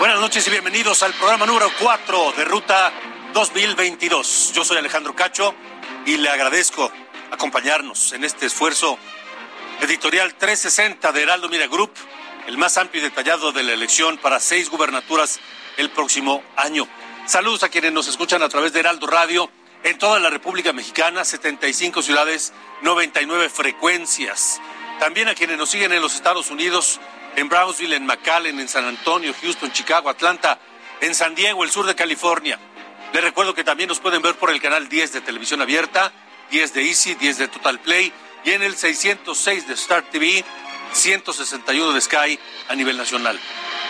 Buenas noches y bienvenidos al programa número 4 de Ruta 2022. Yo soy Alejandro Cacho y le agradezco acompañarnos en este esfuerzo editorial 360 de Heraldo Mira Group, el más amplio y detallado de la elección para seis gubernaturas el próximo año. Saludos a quienes nos escuchan a través de Heraldo Radio en toda la República Mexicana, 75 ciudades, 99 frecuencias. También a quienes nos siguen en los Estados Unidos, en Brownsville, en McAllen, en San Antonio, Houston, Chicago, Atlanta, en San Diego, el sur de California. Les recuerdo que también nos pueden ver por el canal 10 de televisión abierta, 10 de Easy, 10 de Total Play y en el 606 de Star TV, 161 de Sky a nivel nacional.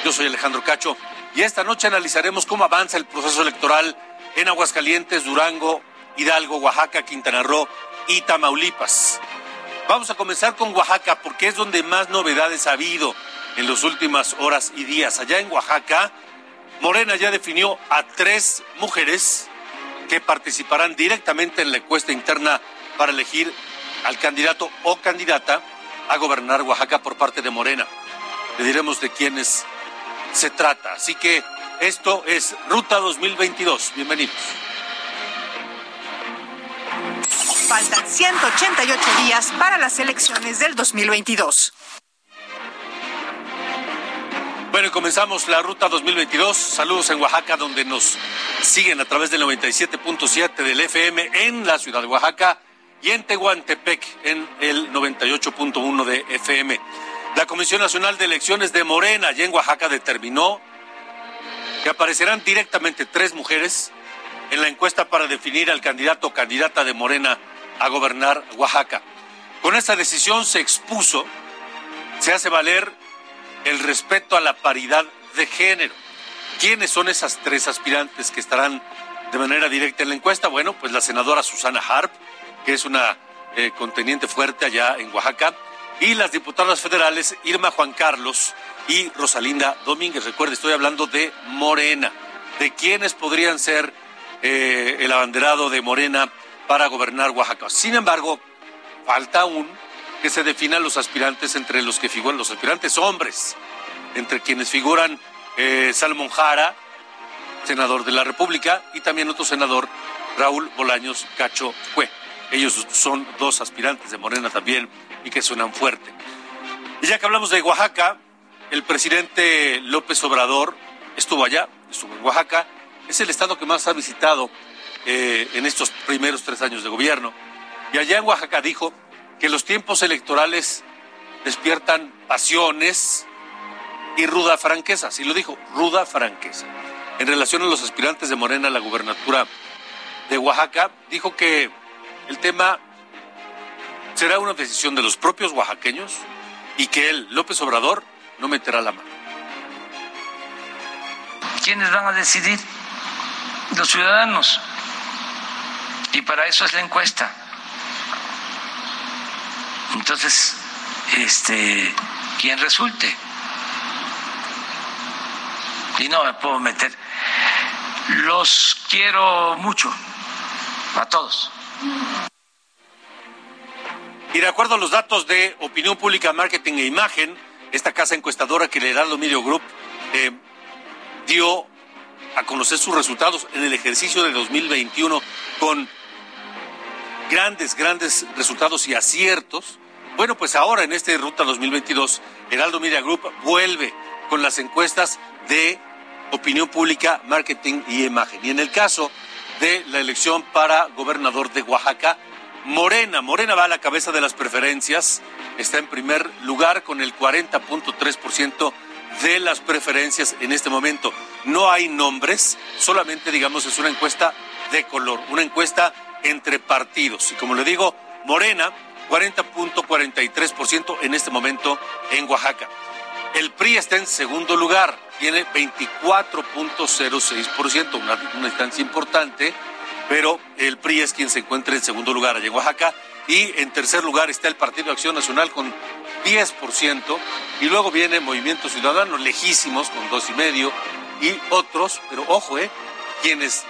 Yo soy Alejandro Cacho y esta noche analizaremos cómo avanza el proceso electoral en Aguascalientes, Durango, Hidalgo, Oaxaca, Quintana Roo y Tamaulipas. Vamos a comenzar con Oaxaca porque es donde más novedades ha habido en las últimas horas y días. Allá en Oaxaca, Morena ya definió a tres mujeres que participarán directamente en la encuesta interna para elegir al candidato o candidata a gobernar Oaxaca por parte de Morena. Le diremos de quiénes se trata. Así que esto es Ruta 2022. Bienvenidos. Faltan 188 días para las elecciones del 2022. Bueno, comenzamos la ruta 2022. Saludos en Oaxaca, donde nos siguen a través del 97.7 del FM en la ciudad de Oaxaca y en Tehuantepec en el 98.1 de FM. La Comisión Nacional de Elecciones de Morena, allá en Oaxaca, determinó que aparecerán directamente tres mujeres en la encuesta para definir al candidato o candidata de Morena a gobernar Oaxaca. Con esta decisión se expuso, se hace valer el respeto a la paridad de género. ¿Quiénes son esas tres aspirantes que estarán de manera directa en la encuesta? Bueno, pues la senadora Susana Harp, que es una eh, conteniente fuerte allá en Oaxaca, y las diputadas federales Irma Juan Carlos y Rosalinda Domínguez. Recuerde, estoy hablando de Morena, de quiénes podrían ser eh, el abanderado de Morena para gobernar Oaxaca. Sin embargo, falta aún que se definan los aspirantes entre los que figuran los aspirantes hombres, entre quienes figuran eh, Salmón Jara, senador de la República, y también otro senador, Raúl Bolaños Cacho Cue. Ellos son dos aspirantes de Morena también y que suenan fuerte. Y ya que hablamos de Oaxaca, el presidente López Obrador estuvo allá, estuvo en Oaxaca, es el estado que más ha visitado eh, en estos primeros tres años de gobierno. Y allá en Oaxaca dijo que los tiempos electorales despiertan pasiones y ruda franqueza, así lo dijo, ruda franqueza. En relación a los aspirantes de Morena a la gubernatura de Oaxaca, dijo que el tema será una decisión de los propios oaxaqueños y que él, López Obrador, no meterá la mano. ¿Quiénes van a decidir? Los ciudadanos. Y para eso es la encuesta. Entonces, este, quien resulte. Y no me puedo meter. Los quiero mucho, a todos. Y de acuerdo a los datos de Opinión Pública, Marketing e Imagen, esta casa encuestadora que el Heraldo Medio Group eh, dio a conocer sus resultados en el ejercicio de 2021 con grandes, grandes resultados y aciertos. Bueno, pues ahora en este Ruta 2022, Heraldo Media Group vuelve con las encuestas de opinión pública, marketing y imagen. Y en el caso de la elección para gobernador de Oaxaca, Morena, Morena va a la cabeza de las preferencias, está en primer lugar con el 40.3% de las preferencias en este momento. No hay nombres, solamente digamos es una encuesta de color, una encuesta entre partidos. Y como le digo, Morena 40.43% en este momento en Oaxaca. El PRI está en segundo lugar, tiene 24.06%, una, una distancia importante, pero el PRI es quien se encuentra en segundo lugar allá en Oaxaca. Y en tercer lugar está el Partido de Acción Nacional con 10%. Y luego viene Movimiento Ciudadano, lejísimos, con 2,5%. Y otros, pero ojo, eh, quienes,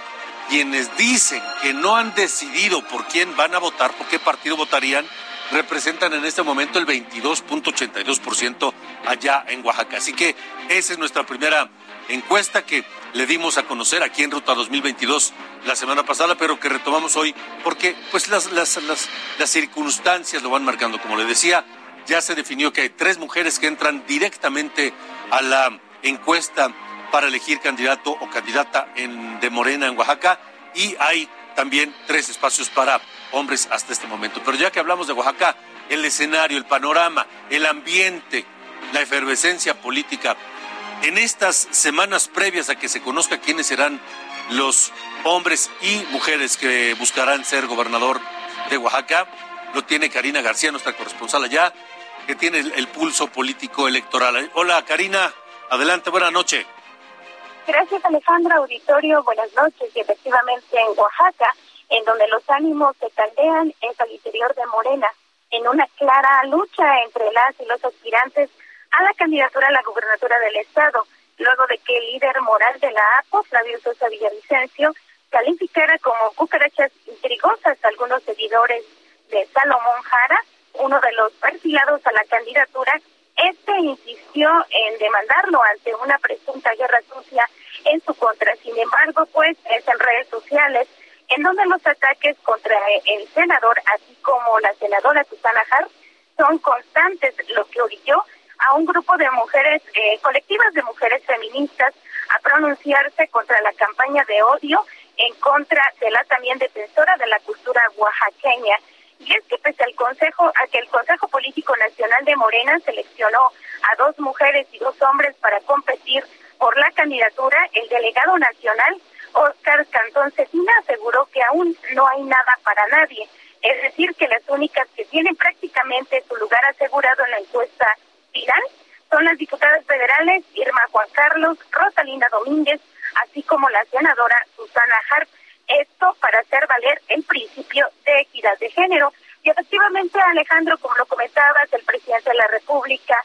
quienes dicen que no han decidido por quién van a votar, por qué partido votarían, representan en este momento el 22.82% allá en Oaxaca. Así que esa es nuestra primera encuesta que le dimos a conocer aquí en Ruta 2022 la semana pasada, pero que retomamos hoy porque pues las, las, las, las circunstancias lo van marcando. Como le decía, ya se definió que hay tres mujeres que entran directamente a la encuesta para elegir candidato o candidata de Morena en Oaxaca y hay también tres espacios para hombres hasta este momento. Pero ya que hablamos de Oaxaca, el escenario, el panorama, el ambiente, la efervescencia política, en estas semanas previas a que se conozca quiénes serán los hombres y mujeres que buscarán ser gobernador de Oaxaca, lo tiene Karina García, nuestra corresponsal allá, que tiene el, pulso político electoral. Hola Karina, adelante, buena noche. Gracias Alejandra, auditorio, buenas noches. Y efectivamente en Oaxaca en donde los ánimos se caldean es al interior de Morena, en una clara lucha entre las y los aspirantes a la candidatura a la gubernatura del Estado, luego de que el líder moral de la APO, Flavio Sosa Villavicencio, calificara como cucarachas intrigosas a algunos seguidores de Salomón Jara, uno de los perfilados a la candidatura, este insistió en demandarlo ante una presunta guerra sucia en su contra. Sin embargo, pues es en redes sociales en donde los ataques contra el senador, así como la senadora Susana Hart, son constantes, lo que orilló a un grupo de mujeres, eh, colectivas de mujeres feministas, a pronunciarse contra la campaña de odio en contra de la también defensora de la cultura oaxaqueña. Y es que pese al Consejo, a que el Consejo Político Nacional de Morena seleccionó a dos mujeres y dos hombres para competir por la candidatura, el delegado nacional Oscar Cantón Cecina aseguró que aún no hay nada para nadie, es decir, que las únicas que tienen prácticamente su lugar asegurado en la encuesta final son las diputadas federales Irma Juan Carlos, Rosalina Domínguez, así como la senadora Susana Harp. Esto para hacer valer el principio de equidad de género. Y efectivamente, Alejandro, como lo comentabas, el presidente de la República,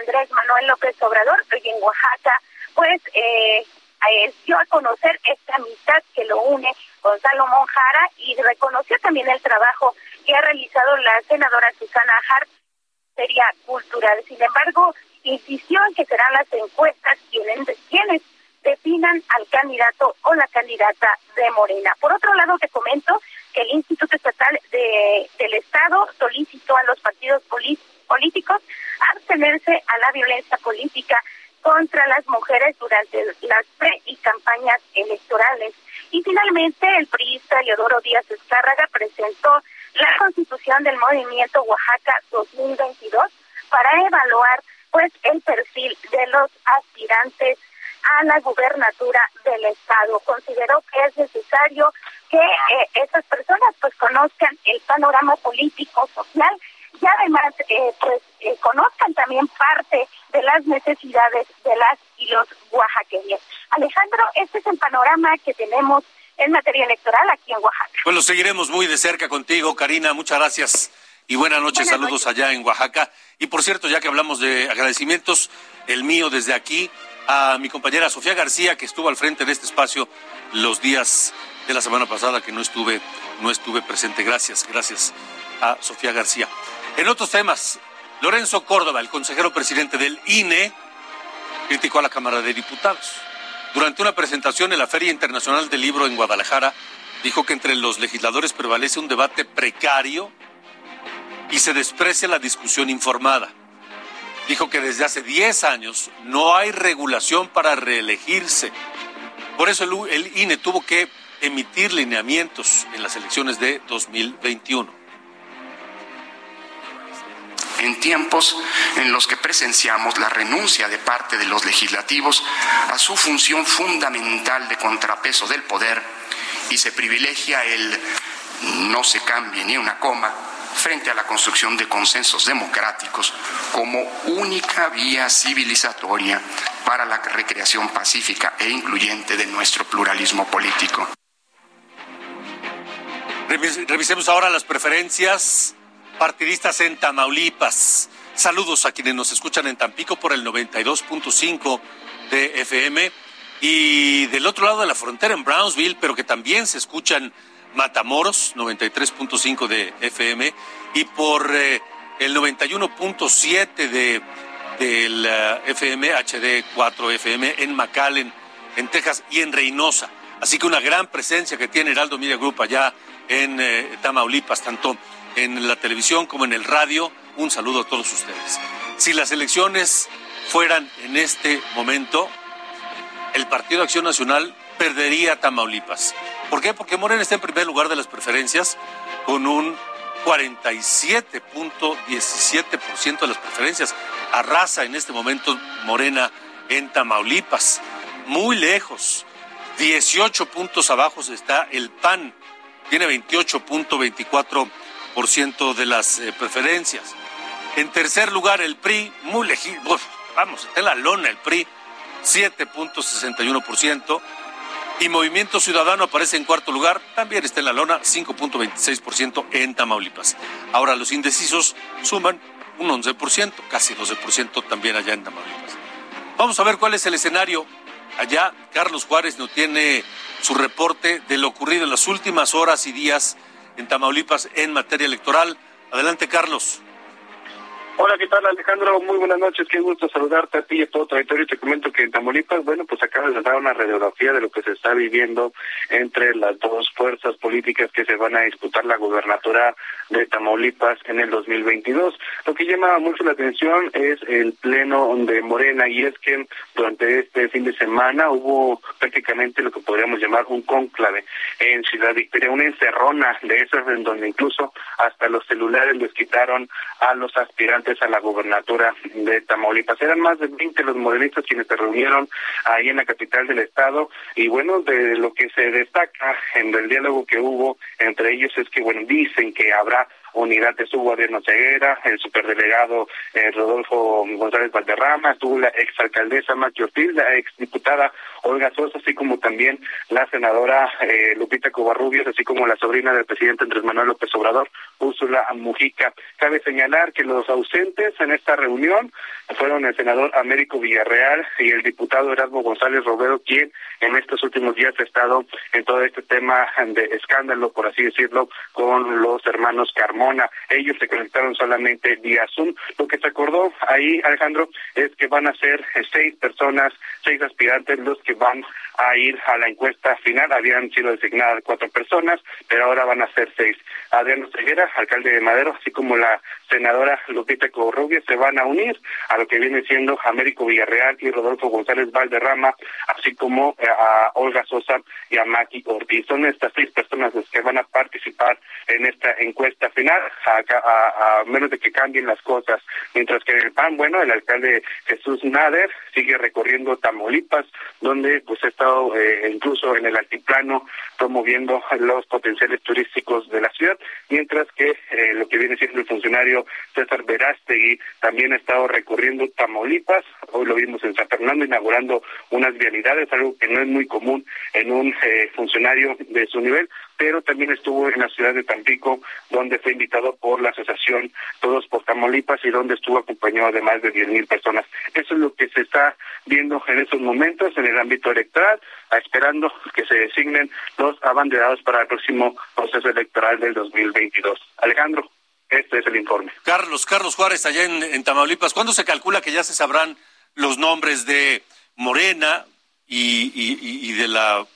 Andrés Manuel López Obrador, hoy en Oaxaca, pues eh, dio a conocer esta amistad que lo une con Salomón Jara y reconoció también el trabajo que ha realizado la senadora Susana Hart sería cultural. Sin embargo, insistió en que serán las encuestas quienes, quienes definan al candidato o la candidata de Morena. Por otro lado, te comento que el Instituto Estatal de, del Estado solicitó a los partidos políticos abstenerse a la violencia política contra las mujeres durante las pre y campañas electorales. Y finalmente, el priista Leodoro Díaz Escárraga presentó la constitución del movimiento Oaxaca 2022 para evaluar pues el perfil de los aspirantes a la gubernatura del estado. Consideró que es necesario que eh, esas personas pues conozcan el panorama político social y además eh, pues eh, conozcan también parte de las necesidades de las y los oaxaqueños. Alejandro, este es el panorama que tenemos en materia electoral aquí en Oaxaca. Lo seguiremos muy de cerca contigo, Karina. Muchas gracias y buenas noches. Saludos allá en Oaxaca. Y por cierto, ya que hablamos de agradecimientos, el mío desde aquí a mi compañera Sofía García, que estuvo al frente de este espacio los días de la semana pasada que no estuve, no estuve presente. Gracias, gracias a Sofía García. En otros temas, Lorenzo Córdoba, el consejero presidente del INE, criticó a la Cámara de Diputados. Durante una presentación en la Feria Internacional del Libro en Guadalajara, dijo que entre los legisladores prevalece un debate precario y se desprecia la discusión informada. Dijo que desde hace 10 años no hay regulación para reelegirse. Por eso el, INE tuvo que emitir lineamientos en las elecciones de 2021 en tiempos en los que presenciamos la renuncia de parte de los legislativos a su función fundamental de contrapeso del poder y se privilegia el no se cambie ni una coma frente a la construcción de consensos democráticos como única vía civilizatoria para la recreación pacífica e incluyente de nuestro pluralismo político. Revisemos ahora las preferencias partidistas en Tamaulipas. Saludos a quienes nos escuchan en Tampico por el 92.5 de FM y del otro lado de la frontera en Brownsville, pero que también se escuchan Matamoros, 93.5 de FM, y por eh, el 91.7 de del eh, FM HD 4 FM en McAllen, en Texas y en Reynosa. Así que una gran presencia que tiene Heraldo Media Group allá en eh, Tamaulipas, tanto en la televisión como en el radio. Un saludo a todos ustedes. Si las elecciones fueran en este momento, el Partido Acción Nacional perdería Tamaulipas. ¿Por qué? Porque Morena está en primer lugar de las preferencias con un 47.17% de las preferencias. Arrasa en este momento Morena en Tamaulipas. Muy lejos. 18 puntos abajo está el PAN. Tiene 28.24% de las eh, preferencias. En tercer lugar, el PRI, muy lejitos. Vamos, está en la lona el PRI, 7.61%. Y Movimiento Ciudadano aparece en cuarto lugar, también está en la lona, 5.26% en Tamaulipas. Ahora los indecisos suman un 11%, casi 12% también allá en Tamaulipas. Vamos a ver cuál es el escenario. Allá Carlos Juárez no tiene su reporte de lo ocurrido en las últimas horas y días en Tamaulipas en materia electoral. Adelante, Carlos. Hola, ¿qué tal Alejandro? Muy buenas noches, qué gusto saludarte a ti y a todo territorio. Te comento que en Tamaulipas, bueno, pues acabas de dar una radiografía de lo que se está viviendo entre las dos fuerzas políticas que se van a disputar la gubernatura de Tamaulipas en el 2022. Lo que llama mucho la atención es el pleno de Morena y es que durante este fin de semana hubo prácticamente lo que podríamos llamar un cónclave en Ciudad Victoria, una encerrona de esas en donde incluso hasta los celulares les quitaron a los aspirantes a la gubernatura de Tamaulipas. Eran más de 20 los morenistas quienes se reunieron ahí en la capital del estado y bueno, de lo que se destaca en el diálogo que hubo entre ellos es que, bueno, dicen que habrá unidad de su gobierno Ceguera, el superdelegado eh, Rodolfo González Valderrama, estuvo la exalcaldesa Mati Ortiz, la exdiputada Olga Sosa, así como también la senadora eh, Lupita Covarrubias, así como la sobrina del presidente Andrés Manuel López Obrador, Úrsula Mujica. Cabe señalar que los ausentes en esta reunión fueron el senador Américo Villarreal y el diputado Erasmo González Robero, quien en estos últimos días ha estado en todo este tema de escándalo, por así decirlo, con los hermanos Ellos se conectaron solamente vía Zoom. Lo que se acordó ahí, Alejandro, es que van a ser seis personas, seis aspirantes los que van a ir a la encuesta final. Habían sido designadas cuatro personas, pero ahora van a ser seis. Adriano Ceguera, alcalde de Madero, así como la senadora Lupita Covarrubias se van a unir a lo que viene siendo Américo Villarreal y Rodolfo González Valderrama, así como eh, a Olga Sosa y a Maki Ortiz. Son estas seis personas las que van a participar en esta encuesta final, a, menos de que cambien las cosas. Mientras que en el PAN, bueno, el alcalde Jesús Nader sigue recorriendo Tamaulipas, donde pues ha estado eh, incluso en el altiplano promoviendo los potenciales turísticos de la ciudad, mientras que eh, lo que viene siendo el funcionario César Verástegui también ha estado recorriendo Tamaulipas, hoy lo vimos en San Fernando inaugurando unas vialidades, algo que no es muy común en un eh, funcionario de su nivel, pero también estuvo en la ciudad de Tampico, donde fue invitado por la asociación Todos por Tamaulipas y donde estuvo acompañado de más de 10.000 personas. Eso es lo que se está viendo en estos momentos en el ámbito electoral, esperando que se designen los abanderados para el próximo proceso electoral del 2022. Alejandro. Este es el informe. Carlos, Carlos Juárez, allá en, Tamaulipas, ¿cuándo se calcula que ya se sabrán los nombres de Morena y, de la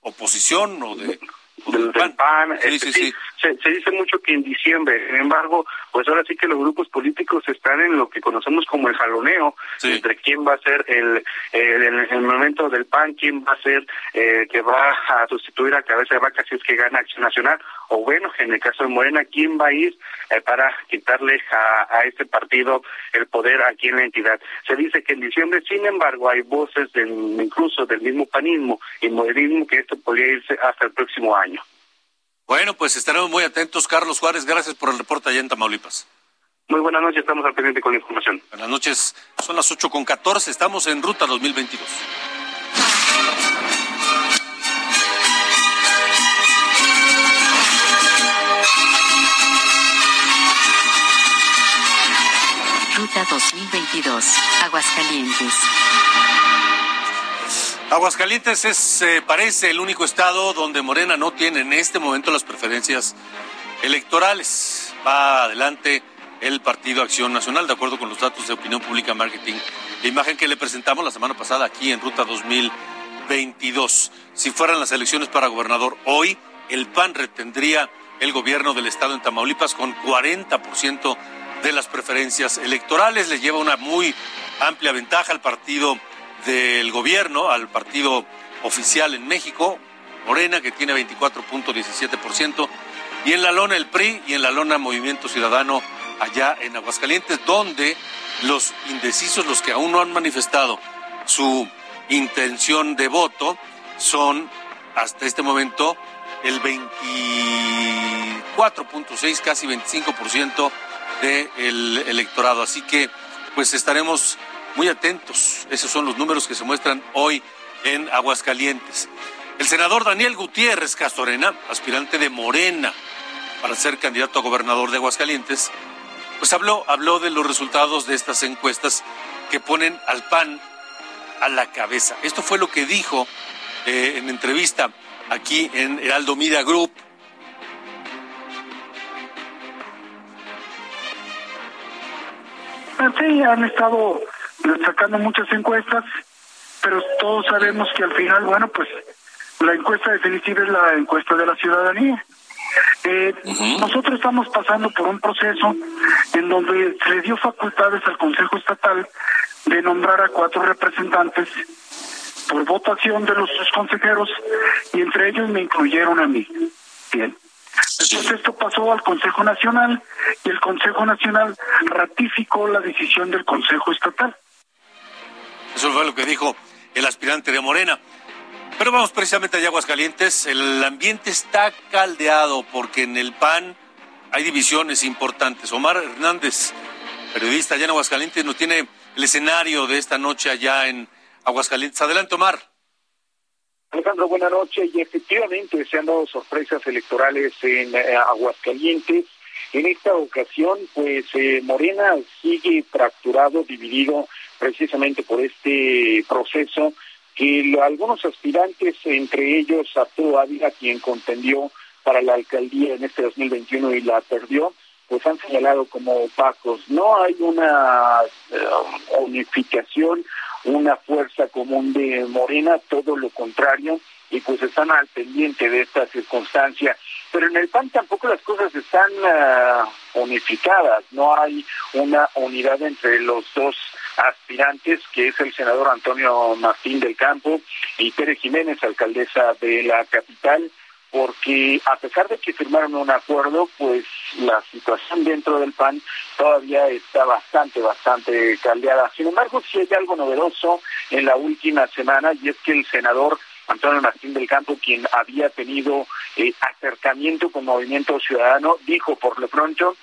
oposición o de... del, PAN. Sí, este, sí, Se, se, dice mucho que en diciembre, sin embargo, pues ahora sí que los grupos políticos están en lo que conocemos como el jaloneo, entre quién va a ser el, el, el, momento del PAN, quién va a ser eh, que va a sustituir a cabeza de vaca si es que gana Acción Nacional, o bueno, en el caso de Morena, quién va a ir eh, para quitarle a, a este partido el poder aquí en la entidad. Se dice que en diciembre, sin embargo, hay voces del, incluso del mismo panismo y modernismo que esto podría irse hasta el próximo año. Bueno, pues estaremos muy atentos. Carlos Juárez, gracias por el reporte allá en Tamaulipas. Muy buenas noches, estamos al pendiente con la información. Buenas noches, son las 8 con 14, estamos en Ruta 2022. Ruta 2022, Aguascalientes. Aguascalientes es, eh, parece el único estado donde Morena no tiene en este momento las preferencias electorales. Va adelante el Partido Acción Nacional, de acuerdo con los datos de Opinión Pública Marketing, la imagen que le presentamos la semana pasada aquí en Ruta 2022. Si fueran las elecciones para gobernador hoy, el PAN retendría el gobierno del estado en Tamaulipas con 40% de las preferencias electorales. Le lleva una muy amplia ventaja al partido del gobierno al partido oficial en México, Morena, que tiene 24.17%, y en la lona el PRI y en la lona Movimiento Ciudadano allá en Aguascalientes, donde los indecisos, los que aún no han manifestado su intención de voto, son hasta este momento el 24.6, casi 25% del electorado. Así que pues estaremos muy atentos. Esos son los números que se muestran hoy en Aguascalientes. El senador Daniel Gutiérrez Castorena, aspirante de Morena para ser candidato a gobernador de Aguascalientes, pues habló, habló de los resultados de estas encuestas que ponen al PAN a la cabeza. Esto fue lo que dijo eh, en entrevista aquí en Heraldo Media Group. Sí, han estado sacando muchas encuestas, pero todos sabemos que al final, bueno, pues la encuesta definitiva es la encuesta de la ciudadanía. Eh, nosotros estamos pasando por un proceso en donde se le dio facultades al Consejo Estatal de nombrar a cuatro representantes por votación de los consejeros y entre ellos me incluyeron a mí. Bien. Entonces esto pasó al Consejo Nacional y el Consejo Nacional ratificó la decisión del Consejo Estatal. Eso fue lo que dijo el aspirante de Morena. Pero vamos precisamente a Aguascalientes. El ambiente está caldeado porque en el PAN hay divisiones importantes. Omar Hernández, periodista allá en Aguascalientes, nos tiene el escenario de esta noche allá en Aguascalientes. Adelante, Omar. Alejandro, buenas noches. Y efectivamente se han dado sorpresas electorales en eh, Aguascalientes. En esta ocasión, pues eh, Morena sigue fracturado, dividido precisamente por este proceso que algunos aspirantes, entre ellos Arturo Ávila, quien contendió para la alcaldía en este 2021 y la perdió, pues han señalado como opacos. No hay una eh, unificación, una fuerza común de Morena, todo lo contrario, y pues están al pendiente de esta circunstancia. Pero en el PAN tampoco las cosas están eh, unificadas, no hay una unidad entre los dos aspirantes, que es el senador Antonio Martín del Campo y Pérez Jiménez, alcaldesa de la capital, porque a pesar de que firmaron un acuerdo, pues la situación dentro del PAN todavía está bastante, bastante caldeada. Sin embargo, sí hay algo novedoso en la última semana y es que el senador Antonio Martín del Campo, quien había tenido eh, acercamiento con Movimiento Ciudadano, dijo por lo pronto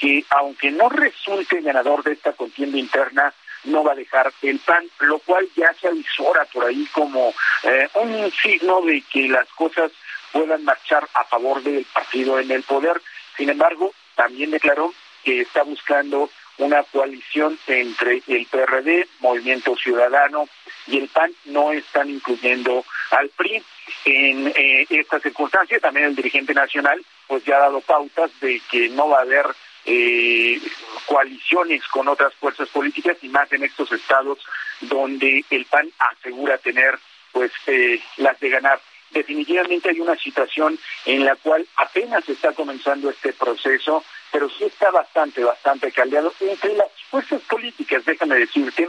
que aunque no resulte ganador de esta contienda interna, no va a dejar el PAN, lo cual ya se avisora por ahí como eh, un signo de que las cosas puedan marchar a favor del partido en el poder. Sin embargo, también declaró que está buscando una coalición entre el PRD, Movimiento Ciudadano y el PAN, no están incluyendo al PRI. En eh, esta circunstancia, también el dirigente nacional pues ya ha dado pautas de que no va a haber eh, coaliciones con otras fuerzas políticas y más en estos estados donde el PAN asegura tener pues eh, las de ganar. Definitivamente hay una situación en la cual apenas está comenzando este proceso, pero sí está bastante, bastante caldeado entre las fuerzas políticas, déjame decirte,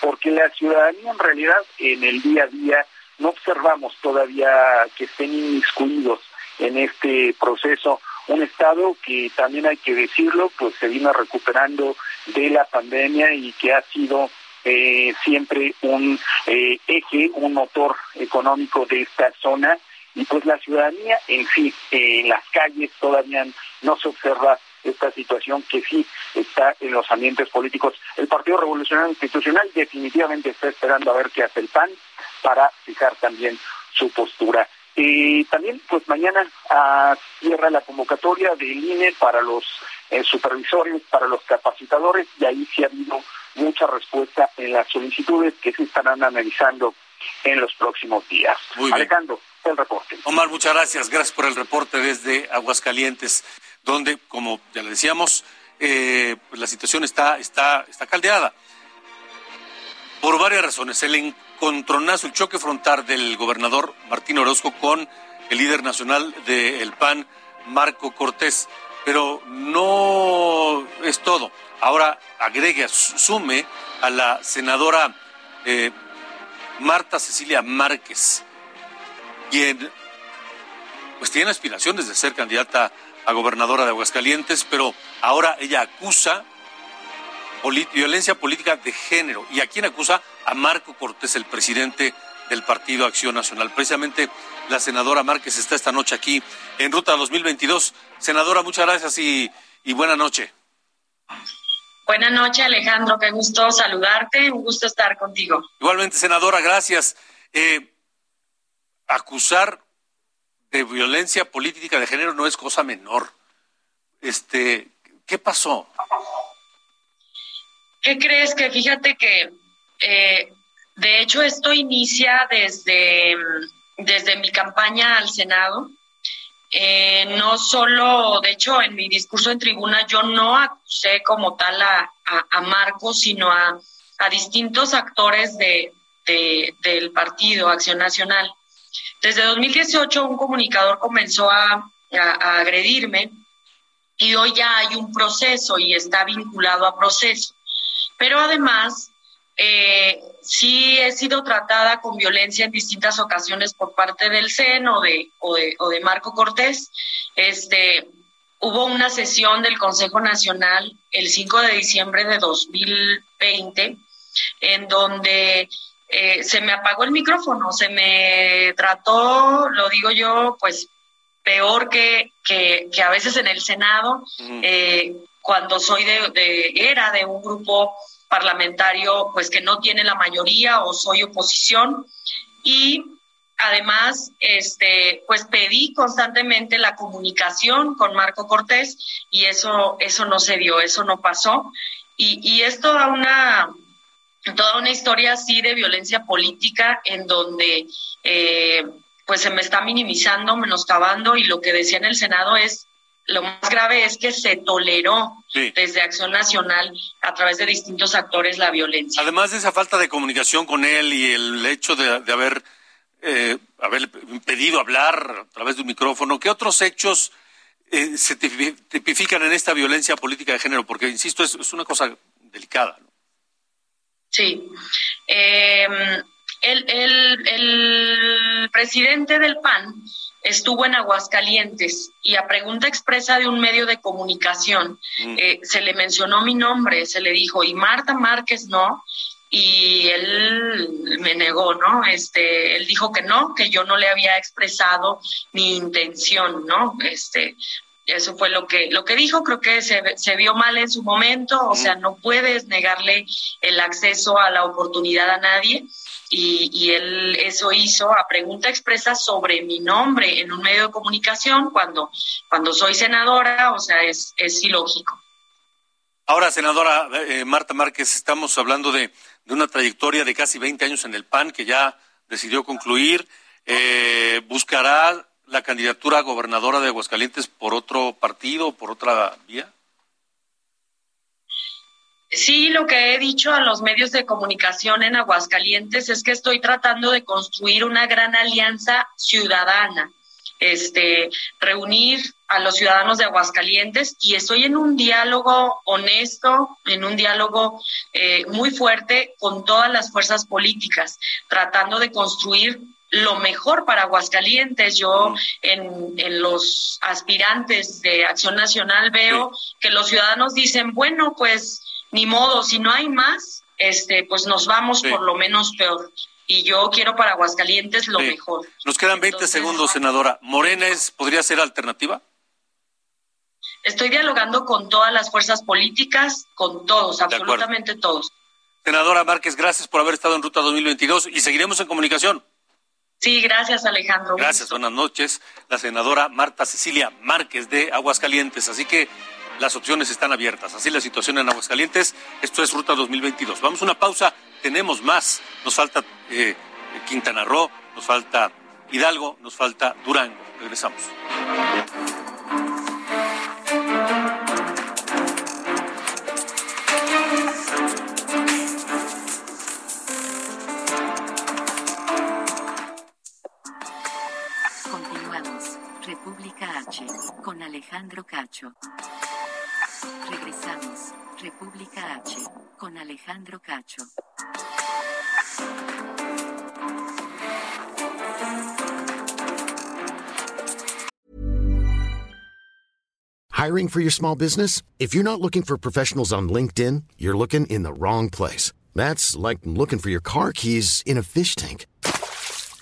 porque la ciudadanía en realidad en el día a día no observamos todavía que estén inmiscuidos en este proceso un estado que también hay que decirlo, pues se vino recuperando de la pandemia y que ha sido eh, siempre un eh, eje, un motor económico de esta zona y pues la ciudadanía en sí, en las calles todavía no se observa esta situación que sí está en los ambientes políticos. El Partido Revolucionario Institucional definitivamente está esperando a ver qué hace el PAN para fijar también su postura. Y también, pues mañana ah, cierra la convocatoria del INE para los eh, supervisores, para los capacitadores, y ahí sí ha habido mucha respuesta en las solicitudes que se estarán analizando en los próximos días. Alejandro, el reporte. Omar, muchas gracias. Gracias por el reporte desde Aguascalientes, donde, como ya le decíamos, eh, pues la situación está, está, está caldeada. Por varias razones. El encontronazo, el choque frontal del gobernador Martín Orozco con el líder nacional del PAN, Marco Cortés. Pero no es todo. Ahora agregue, sume a la senadora eh, Marta Cecilia Márquez, quien pues tiene aspiraciones de ser candidata a gobernadora de Aguascalientes, pero ahora ella acusa violencia política de género. ¿Y a quién acusa? A Marco Cortés, el presidente del Partido Acción Nacional. Precisamente la senadora Márquez está esta noche aquí en Ruta 2022. Senadora, muchas gracias y, y buena noche. Buenas noches, Alejandro. Qué gusto saludarte. Un gusto estar contigo. Igualmente, senadora, gracias. Eh, acusar de violencia política de género no es cosa menor. Este, ¿qué pasó? ¿Qué crees que fíjate que eh, de hecho esto inicia desde, desde mi campaña al Senado? Eh, no solo, de hecho, en mi discurso en tribuna yo no acusé como tal a, a, Marco, sino a, a distintos actores de, del partido Acción Nacional. Desde 2018 un comunicador comenzó a, a, agredirme y hoy ya hay un proceso y está vinculado a proceso. Pero además, eh, sí he sido tratada con violencia en distintas ocasiones por parte del CEN o de, o de, Marco Cortés. Este, hubo una sesión del Consejo Nacional el 5 de diciembre de 2020 en donde eh, se me apagó el micrófono, se me trató, lo digo yo, pues peor que, que, a veces en el Senado, eh, cuando soy de, era de un grupo parlamentario pues que no tiene la mayoría o soy oposición. Y además este pues pedí constantemente la comunicación con Marco Cortés y eso eso no se dio eso no pasó. Y, y es toda una toda una historia así de violencia política en donde eh, pues se me está minimizando menoscabando y lo que decía en el Senado es lo más grave es que se toleró desde Acción Nacional a través de distintos actores la violencia. Además de esa falta de comunicación con él y el hecho de, haber, eh, haber impedido hablar a través de un micrófono, ¿qué otros hechos eh, se tipifican en esta violencia política de género? Porque, insisto, es, una cosa delicada. Sí. Eh, el, el, el presidente del PAN estuvo en Aguascalientes y a pregunta expresa de un medio de comunicación mm. eh, se le mencionó mi nombre, se le dijo, y Marta Márquez no, y él me negó, ¿no? Este, él dijo que no, que yo no le había expresado mi intención, ¿no? Este, eso fue lo que lo que dijo, creo que se, se vio mal en su momento, o sea, no puedes negarle el acceso a la oportunidad a nadie y, él eso hizo a pregunta expresa sobre mi nombre en un medio de comunicación cuando, cuando soy senadora, o sea, es, es ilógico. Ahora, senadora eh, Marta Márquez, estamos hablando de, de, una trayectoria de casi 20 años en el PAN que ya decidió concluir. Eh, ¿Buscará la candidatura a gobernadora de Aguascalientes por otro partido, por otra vía? Sí, lo que he dicho a los medios de comunicación en Aguascalientes es que estoy tratando de construir una gran alianza ciudadana, este, reunir a los ciudadanos de Aguascalientes y estoy en un diálogo honesto, en un diálogo eh, muy fuerte con todas las fuerzas políticas, tratando de construir lo mejor para Aguascalientes. Yo en, en, los aspirantes de Acción Nacional veo que los ciudadanos dicen, bueno, pues ni modo, si no hay más, este, pues nos vamos por lo menos peor. y yo quiero para Aguascalientes lo mejor. Nos quedan 20 segundos, senadora. ¿Morena podría ser alternativa? Estoy dialogando con todas las fuerzas políticas, con todos, absolutamente todos. Senadora Márquez, gracias por haber estado en Ruta 2022 y seguiremos en comunicación. Sí, gracias Alejandro. Gracias, buenas noches. La senadora Marta Cecilia Márquez de Aguascalientes. Así que las opciones están abiertas. Así la situación en Aguascalientes. Esto es Ruta 2022. Vamos a una pausa. Tenemos más. Nos falta eh, Quintana Roo, nos falta Hidalgo, nos falta Durango. Regresamos. H, con Alejandro Cacho. Regresamos, República H, con Alejandro Cacho. Hiring for your small business? If you're not looking for professionals on LinkedIn, you're looking in the wrong place. That's like looking for your car keys in a fish tank.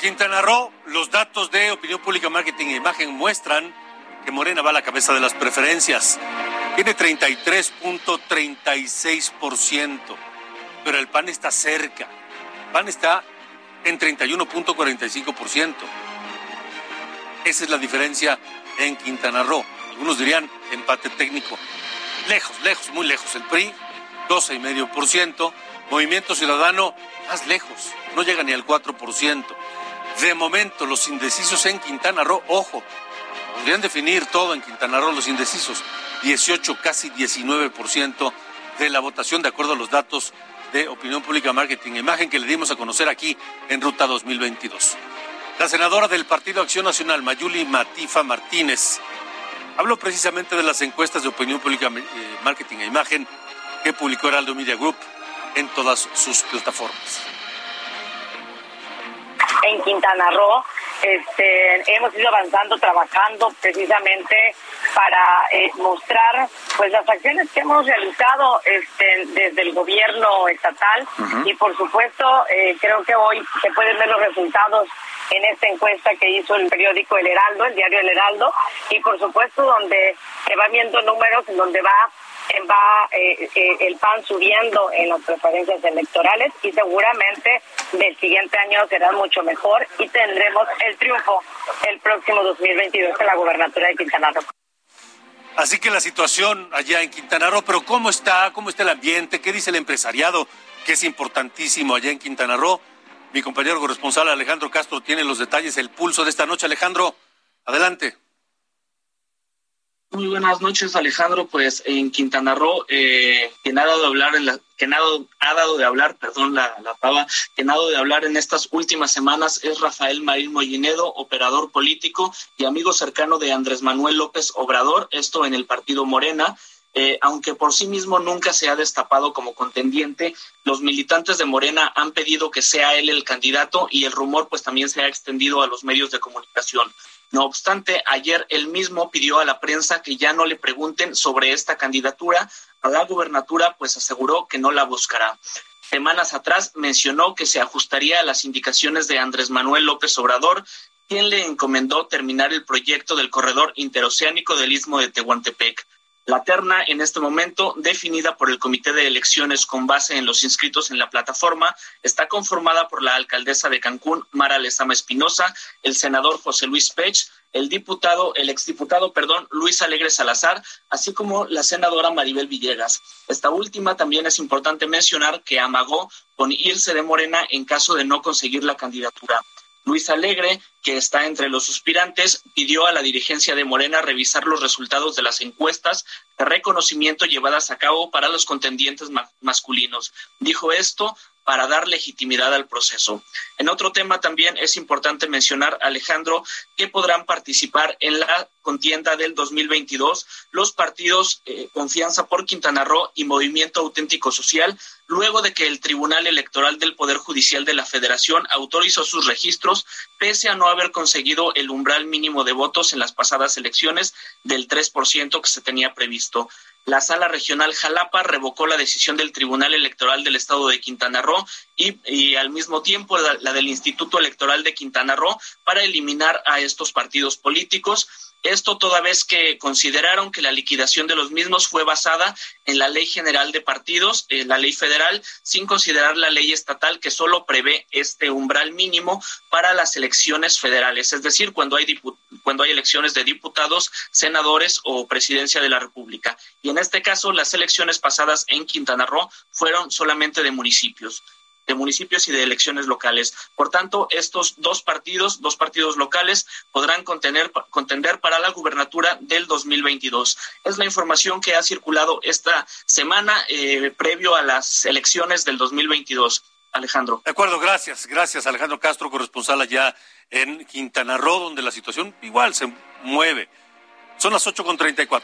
Quintana Roo, los datos de Opinión Pública, Marketing e Imagen muestran que Morena va a la cabeza de las preferencias. Tiene 33.36%, pero el PAN está cerca. El PAN está en 31.45%. Esa es la diferencia en Quintana Roo. Algunos dirían empate técnico. Lejos, lejos, muy lejos. El PRI, 12,5%. Movimiento Ciudadano, más lejos. No llega ni al 4%. De momento, los indecisos en Quintana Roo, ojo, podrían definir todo en Quintana Roo, los indecisos, 18, casi 19% de la votación, de acuerdo a los datos de Opinión Pública Marketing e Imagen que le dimos a conocer aquí en Ruta 2022. La senadora del Partido Acción Nacional, Mayuli Matifa Martínez, habló precisamente de las encuestas de Opinión Pública eh, Marketing e Imagen que publicó Heraldo Media Group en todas sus plataformas. En Quintana Roo este, hemos ido avanzando, trabajando precisamente para eh, mostrar pues las acciones que hemos realizado este, desde el gobierno estatal. Y por supuesto eh, creo que hoy se pueden ver los resultados en esta encuesta que hizo el periódico El Heraldo, el diario El Heraldo, y por supuesto donde se van viendo números donde va va eh, eh, el PAN subiendo en las preferencias electorales y seguramente del siguiente año será mucho mejor y tendremos el triunfo el próximo 2022 en la gobernatura de Quintana Roo. Así que la situación allá en Quintana Roo, pero ¿cómo está? ¿Cómo está el ambiente? ¿Qué dice el empresariado? Que es importantísimo allá en Quintana Roo. Mi compañero corresponsal Alejandro Castro tiene los detalles, el pulso de esta noche. Alejandro, adelante. Muy buenas noches, Alejandro. Pues en Quintana Roo, eh, que nada de hablar en la, que nada ha dado de hablar, perdón la, la pava, que nada de hablar en estas últimas semanas es Rafael Marín Mollinedo, operador político y amigo cercano de Andrés Manuel López Obrador, esto en el partido Morena. Eh, aunque por sí mismo nunca se ha destapado como contendiente, los militantes de Morena han pedido que sea él el candidato y el rumor pues también se ha extendido a los medios de comunicación. No obstante, ayer él mismo pidió a la prensa que ya no le pregunten sobre esta candidatura a la gubernatura, pues aseguró que no la buscará. Semanas atrás mencionó que se ajustaría a las indicaciones de Andrés Manuel López Obrador, quien le encomendó terminar el proyecto del corredor interoceánico del istmo de Tehuantepec. La terna en este momento, definida por el Comité de Elecciones con base en los inscritos en la plataforma, está conformada por la alcaldesa de Cancún, Mara Lezama Espinosa, el senador José Luis Pech, el diputado, el exdiputado, perdón, Luis Alegre Salazar, así como la senadora Maribel Villegas. Esta última también es importante mencionar que amagó con irse de Morena en caso de no conseguir la candidatura. Luis Alegre, que está entre los suspirantes, pidió a la dirigencia de Morena revisar los resultados de las encuestas de reconocimiento llevadas a cabo para los contendientes masculinos. Dijo esto para dar legitimidad al proceso. En otro tema también es importante mencionar, Alejandro, que podrán participar en la contienda del 2022 los partidos eh, Confianza por Quintana Roo y Movimiento Auténtico Social, luego de que el Tribunal Electoral del Poder Judicial de la Federación autorizó sus registros, pese a no haber conseguido el umbral mínimo de votos en las pasadas elecciones del 3% que se tenía previsto la Sala Regional Jalapa revocó la decisión del Tribunal Electoral del Estado de Quintana Roo y, al mismo tiempo la, del Instituto Electoral de Quintana Roo para eliminar a estos partidos políticos. Esto toda vez que consideraron que la liquidación de los mismos fue basada en la Ley General de Partidos, eh, la ley federal, sin considerar la ley estatal que solo prevé este umbral mínimo para las elecciones federales, es decir, cuando hay, cuando hay elecciones de diputados, senadores o presidencia de la República. Y en este caso, las elecciones pasadas en Quintana Roo fueron solamente de municipios de municipios y de elecciones locales. Por tanto, estos dos partidos, dos partidos locales, podrán contender para la gubernatura del 2022. Es la información que ha circulado esta semana eh, previo a las elecciones del 2022. Alejandro. De acuerdo, gracias. Gracias, Alejandro Castro, corresponsal allá en Quintana Roo, donde la situación igual se mueve. Son las 8.34.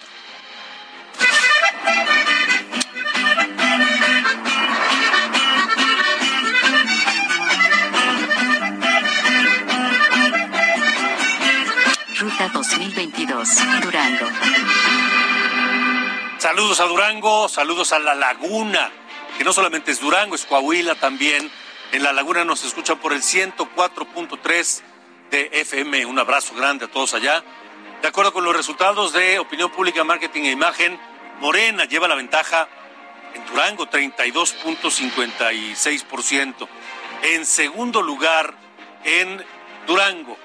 Ruta 2022, Durango. Saludos a Durango, saludos a La Laguna, que no solamente es Durango, es Coahuila también. En La Laguna nos escuchan por el 104.3 de FM. Un abrazo grande a todos allá. De acuerdo con los resultados de Opinión Pública, Marketing e Imagen, Morena lleva la ventaja en Durango, 32.56%. En segundo lugar, en Durango,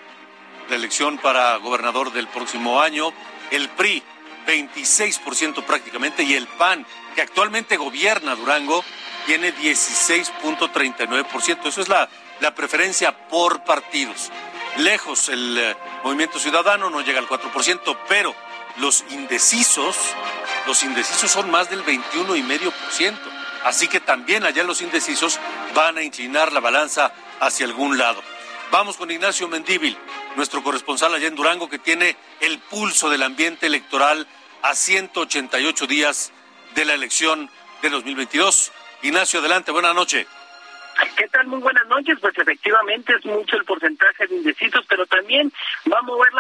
la elección para gobernador del próximo año, el PRI 26% prácticamente y el PAN, que actualmente gobierna Durango, tiene 16.39%. Eso es la, la preferencia por partidos. Lejos el eh, movimiento ciudadano no llega al 4%, pero los indecisos, los indecisos son más del 21,5%. Así que también allá los indecisos van a inclinar la balanza hacia algún lado. Vamos con Ignacio Mendíbil, nuestro corresponsal allá en Durango, que tiene el pulso del ambiente electoral a 188 días de la elección de 2022. Ignacio, adelante, buena noche. ¿Qué tal? Muy buenas noches. Pues efectivamente es mucho el porcentaje de indecisos, pero también va a mover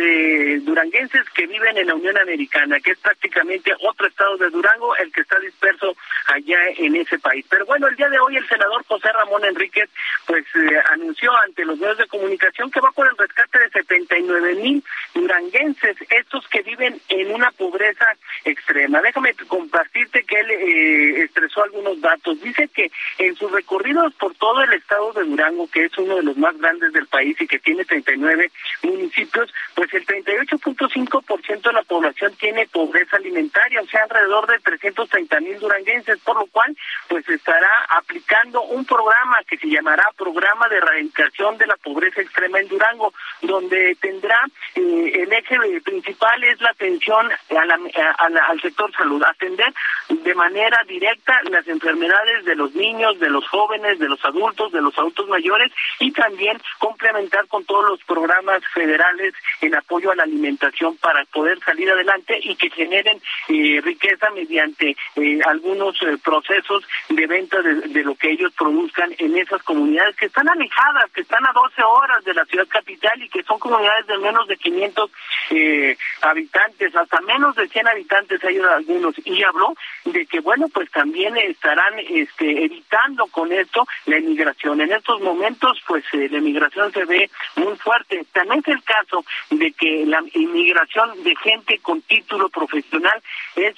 eh, duranguenses que viven en la Unión Americana, que es prácticamente otro estado de Durango, el que está disperso allá en ese país. Pero bueno, el día de hoy el senador José Ramón Enríquez pues eh, anunció ante los medios de comunicación que va por el rescate de 79 mil duranguenses, estos que viven en una pobreza extrema. Déjame compartirte que él eh, expresó algunos datos Dice que en sus recorridos por todo el estado de Durango, que es uno de los más grandes del país y que tiene 39 municipios, pues el 38.5% de la población tiene pobreza alimentaria, o sea, alrededor de 330 mil duranguenses, por lo cual pues estará aplicando un programa que se llamará Programa de Erradicación de la Pobreza Extrema en Durango, donde tendrá eh, el eje principal es la atención al sector salud, atender de manera directa las enfermedades de los niños, de los jóvenes, de los adultos, de los adultos mayores y también complementar con todos los programas federales en apoyo a la alimentación para poder salir adelante y que generen eh, riqueza mediante eh, algunos eh, procesos de venta de, de, lo que ellos produzcan en esas comunidades que están alejadas, que están a 12 horas de la ciudad capital y que son comunidades de menos de 500 habitantes, hasta menos de 100 habitantes hay algunos. Y habló de que, bueno, pues también estarán este, evitando con esto la inmigración. En estos momentos, pues eh, la inmigración se ve muy fuerte. También es el caso de que la inmigración de gente con título profesional es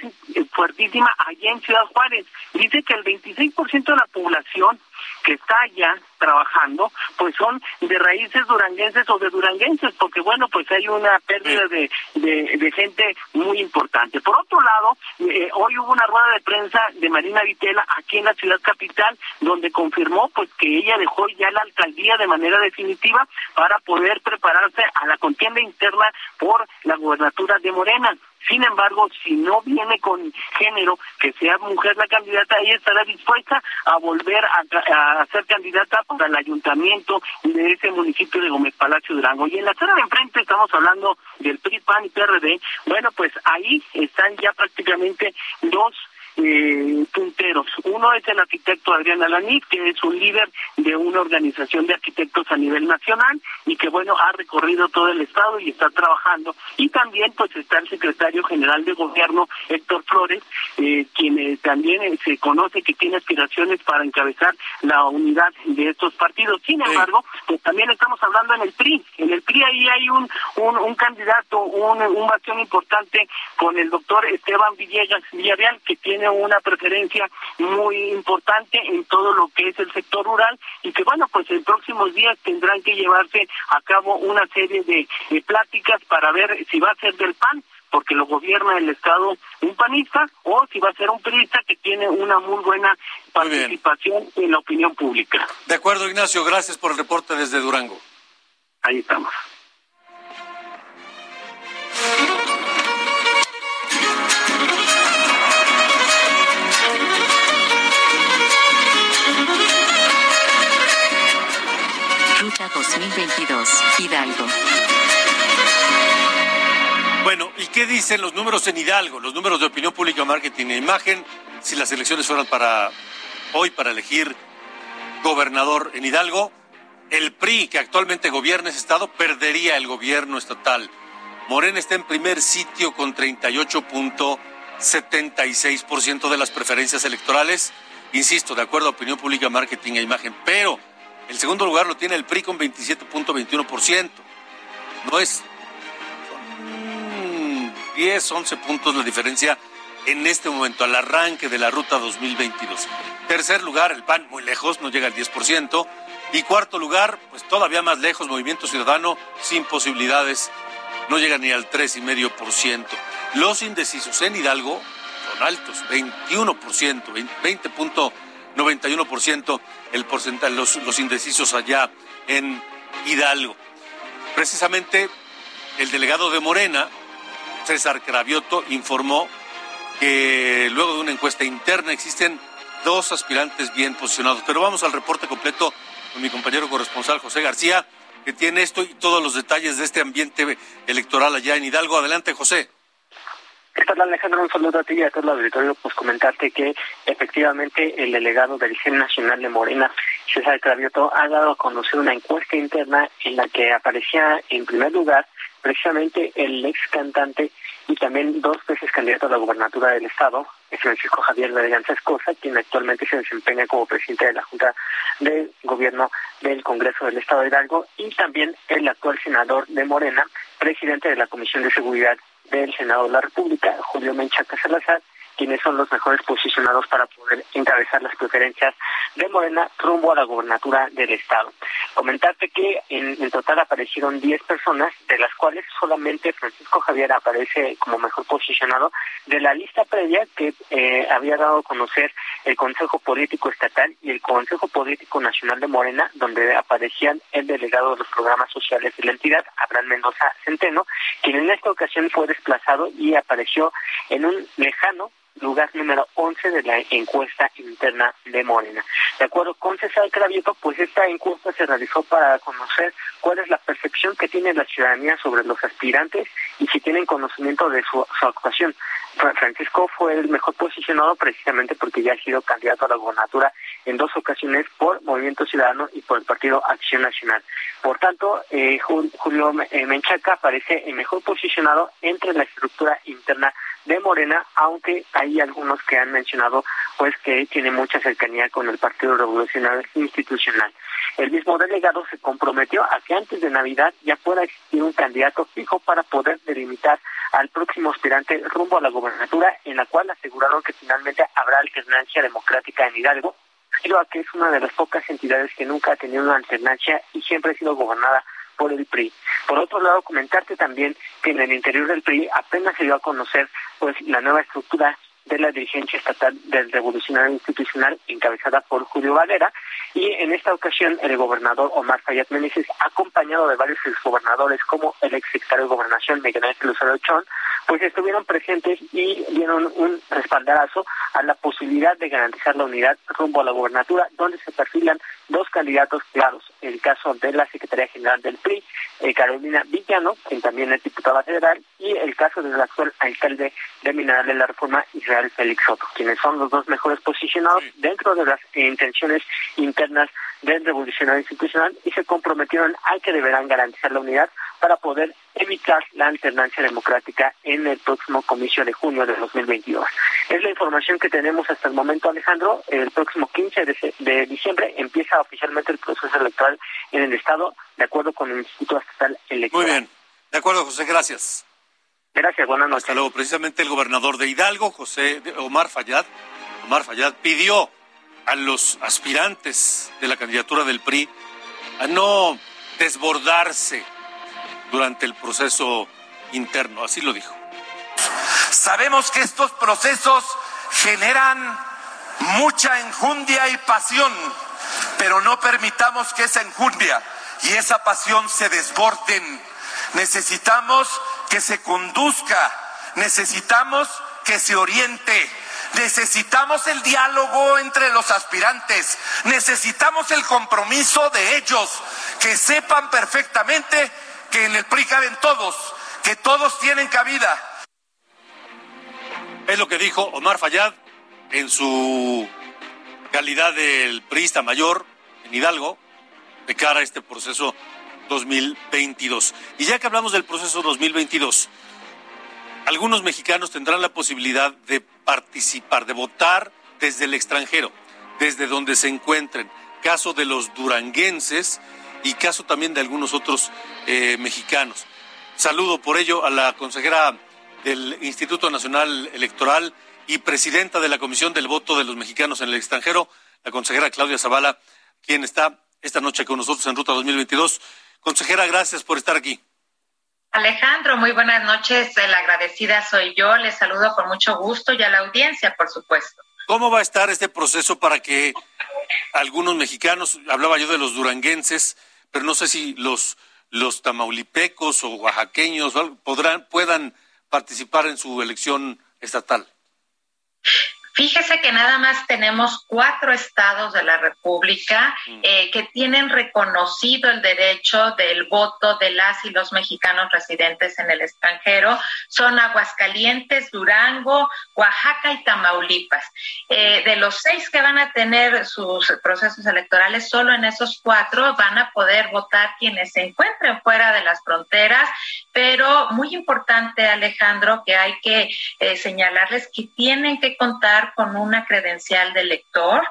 fuertísima allá en Ciudad Juárez. Dice que el 26% de la población que está allá trabajando, pues son de raíces duranguenses o de duranguenses, porque bueno, pues hay una pérdida de, de, gente muy importante. Por otro lado, eh, hoy hubo una rueda de prensa de Marina Vitela aquí en la ciudad capital, donde confirmó pues que ella dejó ya la alcaldía de manera definitiva para poder prepararse a la contienda interna por la gubernatura de Morena. Sin embargo, si no viene con género, que sea mujer la candidata, ella estará dispuesta a volver a, ser candidata para el ayuntamiento de ese municipio de Gómez Palacio Durango. Y en la zona de enfrente estamos hablando del PRI, PAN y PRD. Bueno, pues ahí están ya prácticamente dos eh, punteros. Uno es el arquitecto Adrián Alanit, que es un líder de una organización de arquitectos a nivel nacional y que, bueno, ha recorrido todo el estado y está trabajando. Y también, pues, está el secretario general de gobierno, Héctor Flores, eh, quien eh, también eh, se conoce que tiene aspiraciones para encabezar la unidad de estos partidos. Sin embargo, pues también estamos hablando en el PRI. En el PRI ahí hay un, un, un candidato, un, un bastión importante con el doctor Esteban Villegas Villarreal, que tiene una preferencia muy importante en todo lo que es el sector rural y que bueno, pues en próximos días tendrán que llevarse a cabo una serie de, pláticas para ver si va a ser del PAN porque lo gobierna el Estado un panista o si va a ser un periodista que tiene una muy buena participación en la opinión pública. De acuerdo, Ignacio, gracias por el reporte desde Durango. Ahí estamos. 2022, Hidalgo. Bueno, ¿y qué dicen los números en Hidalgo? Los números de opinión pública, marketing e imagen, si las elecciones fueran para hoy, para elegir gobernador en Hidalgo, el PRI, que actualmente gobierna ese estado, perdería el gobierno estatal. Morena está en primer sitio con 38.76% de las preferencias electorales, insisto, de acuerdo a opinión pública, marketing e imagen, pero el segundo lugar lo tiene el PRI con 27.21%. No es. Son 10, 11 puntos la diferencia en este momento, al arranque de la ruta 2022. Tercer lugar, el PAN, muy lejos, no llega al 10%. Y cuarto lugar, pues todavía más lejos, Movimiento Ciudadano, sin posibilidades, no llega ni al 3,5%. Los indecisos en Hidalgo son altos, 21%, 20. 91% el porcentaje, los, los indecisos allá en Hidalgo. Precisamente el delegado de Morena, César Cravioto, informó que luego de una encuesta interna existen dos aspirantes bien posicionados. Pero vamos al reporte completo con mi compañero corresponsal José García, que tiene esto y todos los detalles de este ambiente electoral allá en Hidalgo. Adelante, José. ¿Qué tal Alejandro? Un saludo a ti y a todo el auditorio. Pues comentarte que efectivamente el delegado del CEN Nacional de Morena, César Cravioto, ha dado a conocer una encuesta interna en la que aparecía en primer lugar precisamente el ex cantante y también dos veces candidato a la gubernatura del Estado, Francisco Javier Verganza Escosa, quien actualmente se desempeña como presidente de la Junta de Gobierno del Congreso del Estado de Hidalgo, y también el actual senador de Morena, presidente de la Comisión de Seguridad del Senado de la República, Julio Menchaca Salazar, quienes son los mejores posicionados para poder encabezar las preferencias de Morena rumbo a la gobernatura del Estado. Comentarte que en, total aparecieron 10 personas, de las cuales solamente Francisco Javier aparece como mejor posicionado de la lista previa que eh, había dado a conocer el Consejo Político Estatal y el Consejo Político Nacional de Morena, donde aparecían el delegado de los programas sociales de la entidad, Abraham Mendoza Centeno, quien en esta ocasión fue desplazado y apareció en un lejano lugar número 11 de la encuesta interna de Morena. De acuerdo con César Cravieto, pues esta encuesta se realizó para conocer cuál es la percepción que tiene la ciudadanía sobre los aspirantes y si tienen conocimiento de su, actuación. Francisco fue el mejor posicionado precisamente porque ya ha sido candidato a la gobernatura en dos ocasiones por Movimiento Ciudadano y por el Partido Acción Nacional. Por tanto, eh, Julio eh, Menchaca aparece el mejor posicionado entre la estructura interna de Morena, aunque hay algunos que han mencionado pues que tiene mucha cercanía con el Partido Revolucionario Institucional. El mismo delegado se comprometió a que antes de Navidad ya pueda existir un candidato fijo para poder delimitar al próximo aspirante rumbo a la gobernatura, en la cual aseguraron que finalmente habrá alternancia democrática en Hidalgo, a que es una de las pocas entidades que nunca ha tenido una alternancia y siempre ha sido gobernada por el PRI. Por otro lado, comentarte también que en el interior del PRI apenas se dio a conocer pues la nueva estructura de la dirigencia estatal del Revolucionario Institucional encabezada por Julio Valera y en esta ocasión el gobernador Omar Fayad Meneses acompañado de varios exgobernadores como el exsecretario de Gobernación Miguel Ángel Luzaro Chón pues estuvieron presentes y dieron un respaldarazo a la posibilidad de garantizar la unidad rumbo a la gobernatura donde se perfilan dos candidatos claros, el caso de la Secretaría General del PRI, eh, Carolina Villano, quien también es diputada federal, y el caso del actual alcalde de Mineral de la Reforma, Israel Félix Soto, quienes son los dos mejores posicionados dentro de las intenciones internas del revolucionario institucional y se comprometieron a que deberán garantizar la unidad para poder evitar la alternancia democrática en el próximo comicio de junio de 2022. Es la información que tenemos hasta el momento, Alejandro. El próximo 15 de, diciembre empieza oficialmente el proceso electoral en el Estado, de acuerdo con el Instituto Estatal Electoral. Muy bien. De acuerdo, José, gracias. Gracias, buenas noches. Hasta luego. Precisamente el gobernador de Hidalgo, José Omar Fayad, Omar Fayad pidió a los aspirantes de la candidatura del PRI a no desbordarse durante el proceso interno, así lo dijo. Sabemos que estos procesos generan mucha enjundia y pasión, pero no permitamos que esa enjundia y esa pasión se desborden. Necesitamos que se conduzca, necesitamos que se oriente, necesitamos el diálogo entre los aspirantes, necesitamos el compromiso de ellos, que sepan perfectamente que en el PRI caben todos, que todos tienen cabida. Es lo que dijo Omar Fayad en su calidad del priista mayor en Hidalgo de cara a este proceso 2022. Y ya que hablamos del proceso 2022, algunos mexicanos tendrán la posibilidad de participar, de votar desde el extranjero, desde donde se encuentren. Caso de los duranguenses y caso también de algunos otros eh, mexicanos. Saludo por ello a la consejera del Instituto Nacional Electoral y presidenta de la Comisión del Voto de los Mexicanos en el extranjero, la consejera Claudia Zavala, quien está esta noche con nosotros en Ruta 2022. Consejera, gracias por estar aquí. Alejandro, muy buenas noches. La agradecida soy yo. Les saludo con mucho gusto y a la audiencia, por supuesto. ¿Cómo va a estar este proceso para que algunos mexicanos, hablaba yo de los duranguenses, pero no sé si los, los tamaulipecos o oaxaqueños podrán, puedan participar en su elección estatal? Fíjese que nada más tenemos cuatro estados de la República mm. eh, que tienen reconocido el derecho del voto de las y los mexicanos residentes en el extranjero. Son Aguascalientes, Durango, Oaxaca y Tamaulipas. Eh, de los seis que van a tener sus procesos electorales, solo en esos cuatro van a poder votar quienes se encuentren fuera de las fronteras. Pero muy importante, Alejandro, que hay que eh, señalarles que tienen que contar con una credencial de lector,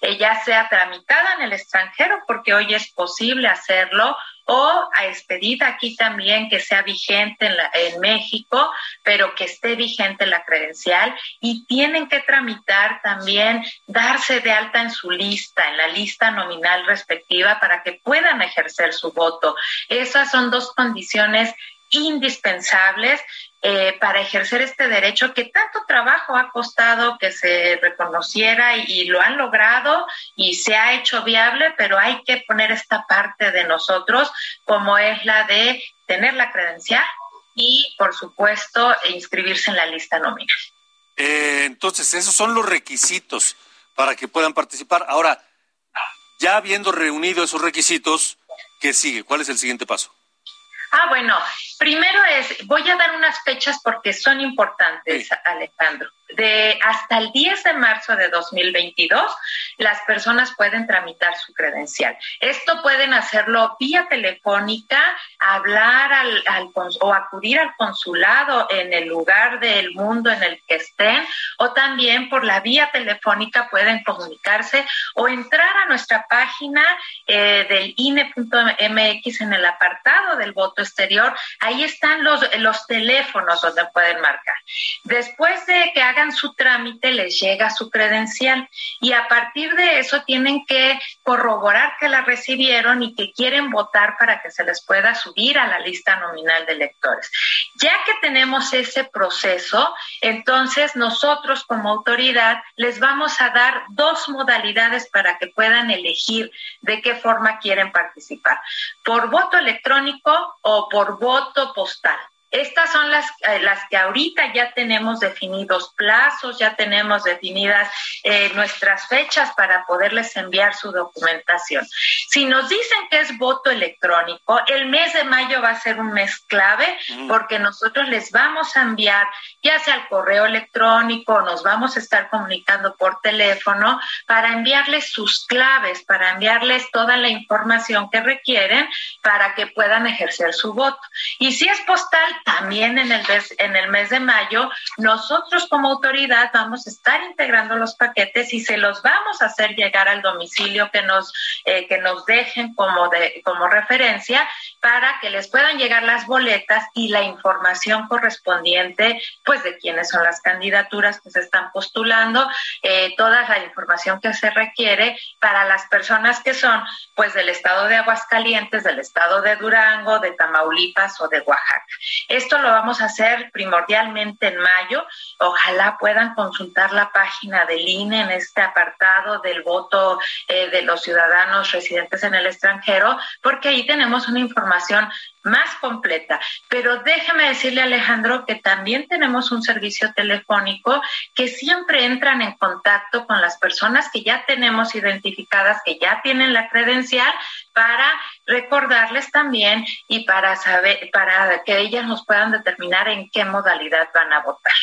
eh, ya sea tramitada en el extranjero, porque hoy es posible hacerlo, o a expedida aquí también que sea vigente en, en, México, pero que esté vigente la credencial y tienen que tramitar también darse de alta en su lista, en la lista nominal respectiva para que puedan ejercer su voto. Esas son dos condiciones indispensables eh, para ejercer este derecho que tanto trabajo ha costado que se reconociera y, lo han logrado y se ha hecho viable, pero hay que poner esta parte de nosotros como es la de tener la credencial y, por supuesto, inscribirse en la lista nominal. Eh, entonces, esos son los requisitos para que puedan participar. Ahora, ya habiendo reunido esos requisitos, ¿qué sigue? ¿Cuál es el siguiente paso? Ah, bueno, primero es, voy a dar unas fechas porque son importantes, Alejandro. De hasta el 10 de marzo de 2022, las personas pueden tramitar su credencial. Esto pueden hacerlo vía telefónica, hablar al, o acudir al consulado en el lugar del mundo en el que estén, o también por la vía telefónica pueden comunicarse o entrar a nuestra página eh, del INE.mx en el apartado del voto exterior. Ahí están los, los teléfonos donde pueden marcar. Después de que hagan su trámite, les llega su credencial y a partir de eso tienen que corroborar que la recibieron y que quieren votar para que se les pueda subir a la lista nominal de electores. Ya que tenemos ese proceso, entonces nosotros como autoridad les vamos a dar dos modalidades para que puedan elegir de qué forma quieren participar, por voto electrónico o por voto postal. Estas son las, eh, las que ahorita ya tenemos definidos plazos, ya tenemos definidas eh, nuestras fechas para poderles enviar su documentación. Si nos dicen que es voto electrónico, el mes de mayo va a ser un mes clave porque nosotros les vamos a enviar, ya sea el correo electrónico, nos vamos a estar comunicando por teléfono para enviarles sus claves, para enviarles toda la información que requieren para que puedan ejercer su voto. Y si es postal, también en el, mes, en el mes de mayo, nosotros como autoridad vamos a estar integrando los paquetes y se los vamos a hacer llegar al domicilio que nos, eh, que nos dejen como, de, como referencia para que les puedan llegar las boletas y la información correspondiente, pues de quiénes son las candidaturas que se están postulando, eh, toda la información que se requiere para las personas que son, pues del estado de Aguascalientes, del estado de Durango, de Tamaulipas o de Oaxaca. Esto lo vamos a hacer primordialmente en mayo. Ojalá puedan consultar la página del INE en este apartado del voto eh, de los ciudadanos residentes en el extranjero, porque ahí tenemos una información más completa. Pero déjeme decirle, Alejandro, que también tenemos un servicio telefónico que siempre entran en contacto con las personas que ya tenemos identificadas, que ya tienen la credencial, para recordarles también y para saber, para que ellas nos puedan determinar en qué modalidad van a votar.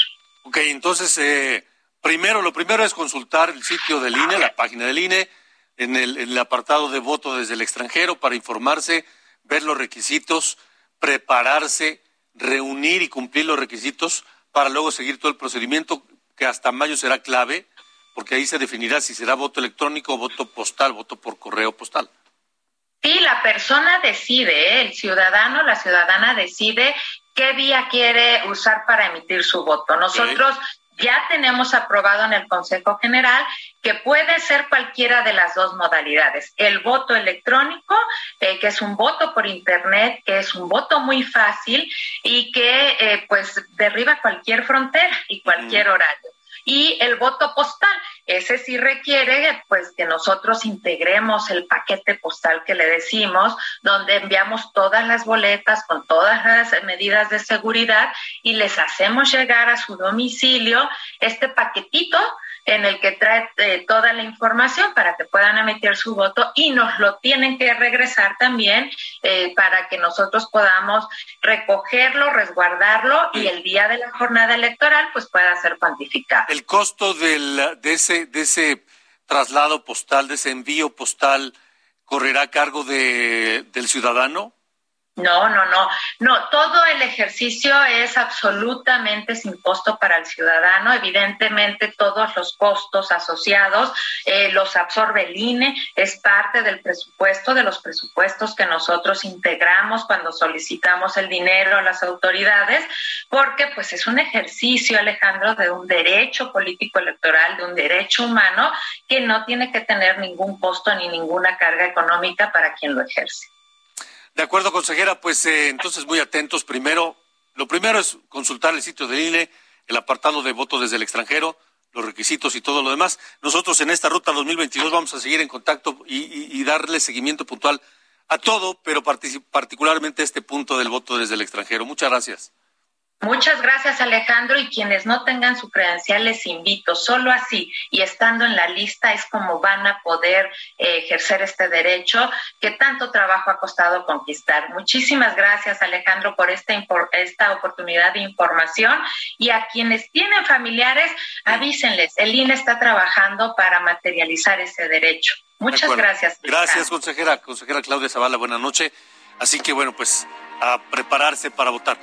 Ok, entonces, eh, primero, lo primero es consultar el sitio del INE, la página del INE, en el, en el apartado de voto desde el extranjero para informarse ver los requisitos, prepararse, reunir y cumplir los requisitos para luego seguir todo el procedimiento que hasta mayo será clave, porque ahí se definirá si será voto electrónico o voto postal, voto por correo postal. Sí, la persona decide, ¿eh? el ciudadano, la ciudadana decide qué día quiere usar para emitir su voto. Nosotros ya tenemos aprobado en el Consejo General que puede ser cualquiera de las dos modalidades. El voto electrónico, eh, que es un voto por Internet, que es un voto muy fácil y que eh, pues derriba cualquier frontera y cualquier horario y el voto postal. Ese sí requiere pues que nosotros integremos el paquete postal que le decimos, donde enviamos todas las boletas con todas las medidas de seguridad y les hacemos llegar a su domicilio este paquetito en el que trae eh, toda la información para que puedan emitir su voto y nos lo tienen que regresar también eh, para que nosotros podamos recogerlo, resguardarlo y el día de la jornada electoral pues pueda ser cuantificado. El costo del, de, ese, de ese traslado postal, de ese envío postal, correrá a cargo de, del ciudadano? No, no, no, no, todo el ejercicio es absolutamente sin costo para el ciudadano. Evidentemente, todos los costos asociados eh, los absorbe el INE, es parte del presupuesto, de los presupuestos que nosotros integramos cuando solicitamos el dinero a las autoridades, porque pues es un ejercicio, Alejandro, de un derecho político electoral, de un derecho humano que no tiene que tener ningún costo ni ninguna carga económica para quien lo ejerce. De acuerdo, consejera, pues eh, entonces muy atentos. Primero, lo primero es consultar el sitio del INE, el apartado de voto desde el extranjero, los requisitos y todo lo demás. Nosotros en esta ruta 2022 vamos a seguir en contacto y, darle seguimiento puntual a todo, pero particularmente a este punto del voto desde el extranjero. Muchas gracias. Muchas gracias Alejandro y quienes no tengan su credencial les invito, solo así y estando en la lista es como van a poder eh, ejercer este derecho que tanto trabajo ha costado conquistar. Muchísimas gracias Alejandro por esta, esta oportunidad de información y a quienes tienen familiares avísenles, el INE está trabajando para materializar ese derecho. Muchas gracias. Gracias consejera, consejera Claudia Zavala, buenas noches. Así que bueno, pues a prepararse para votar.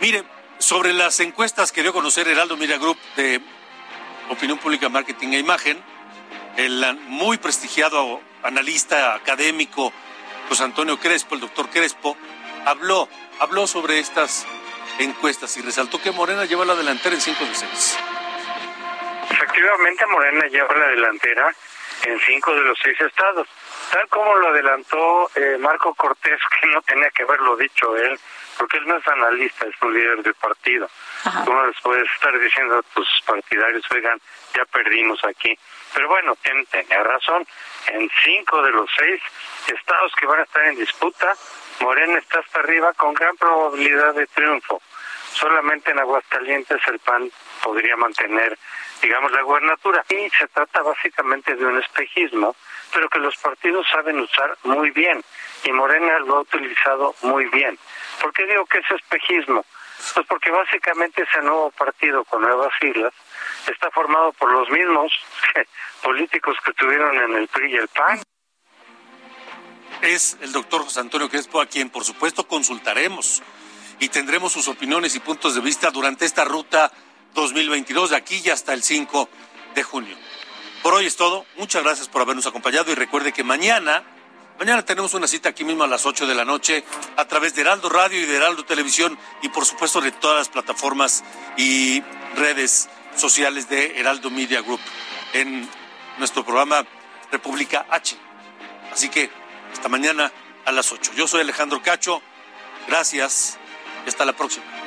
Mire, sobre las encuestas que dio a conocer Heraldo Media Group de Opinión Pública, Marketing e Imagen, el muy prestigiado analista académico José Antonio Crespo, el doctor Crespo, habló, habló sobre estas encuestas y resaltó que Morena lleva la delantera en cinco de seis. Efectivamente, Morena lleva la delantera en cinco de los seis estados. Tal como lo adelantó eh, Marco Cortés, que no tenía que haberlo dicho él, porque él no es analista, es un líder de partido. Uno les puede estar diciendo a tus partidarios, oigan, ya perdimos aquí. Pero bueno, tenía razón. En cinco de los seis estados que van a estar en disputa, Morena está hasta arriba con gran probabilidad de triunfo. Solamente en Aguascalientes el PAN podría mantener, digamos, la gubernatura. Y se trata básicamente de un espejismo, pero que los partidos saben usar muy bien. Y Morena lo ha utilizado muy bien. ¿Por qué digo que es espejismo? Pues porque básicamente ese nuevo partido con nuevas siglas está formado por los mismos políticos que tuvieron en el PRI y el PAN. Es el doctor José Antonio Crespo a quien por supuesto consultaremos y tendremos sus opiniones y puntos de vista durante esta ruta 2022 de aquí y hasta el 5 de junio. Por hoy es todo. Muchas gracias por habernos acompañado y recuerde que mañana Mañana tenemos una cita aquí mismo a las 8 de la noche a través de Heraldo Radio y de Heraldo Televisión y por supuesto de todas las plataformas y redes sociales de Heraldo Media Group en nuestro programa República H. Así que hasta mañana a las 8. Yo soy Alejandro Cacho. Gracias y hasta la próxima.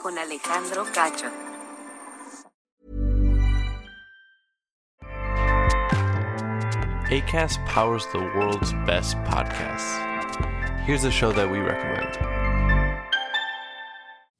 Con Alejandro Cacho. ACAST powers the world's best podcasts. Here's a show that we recommend.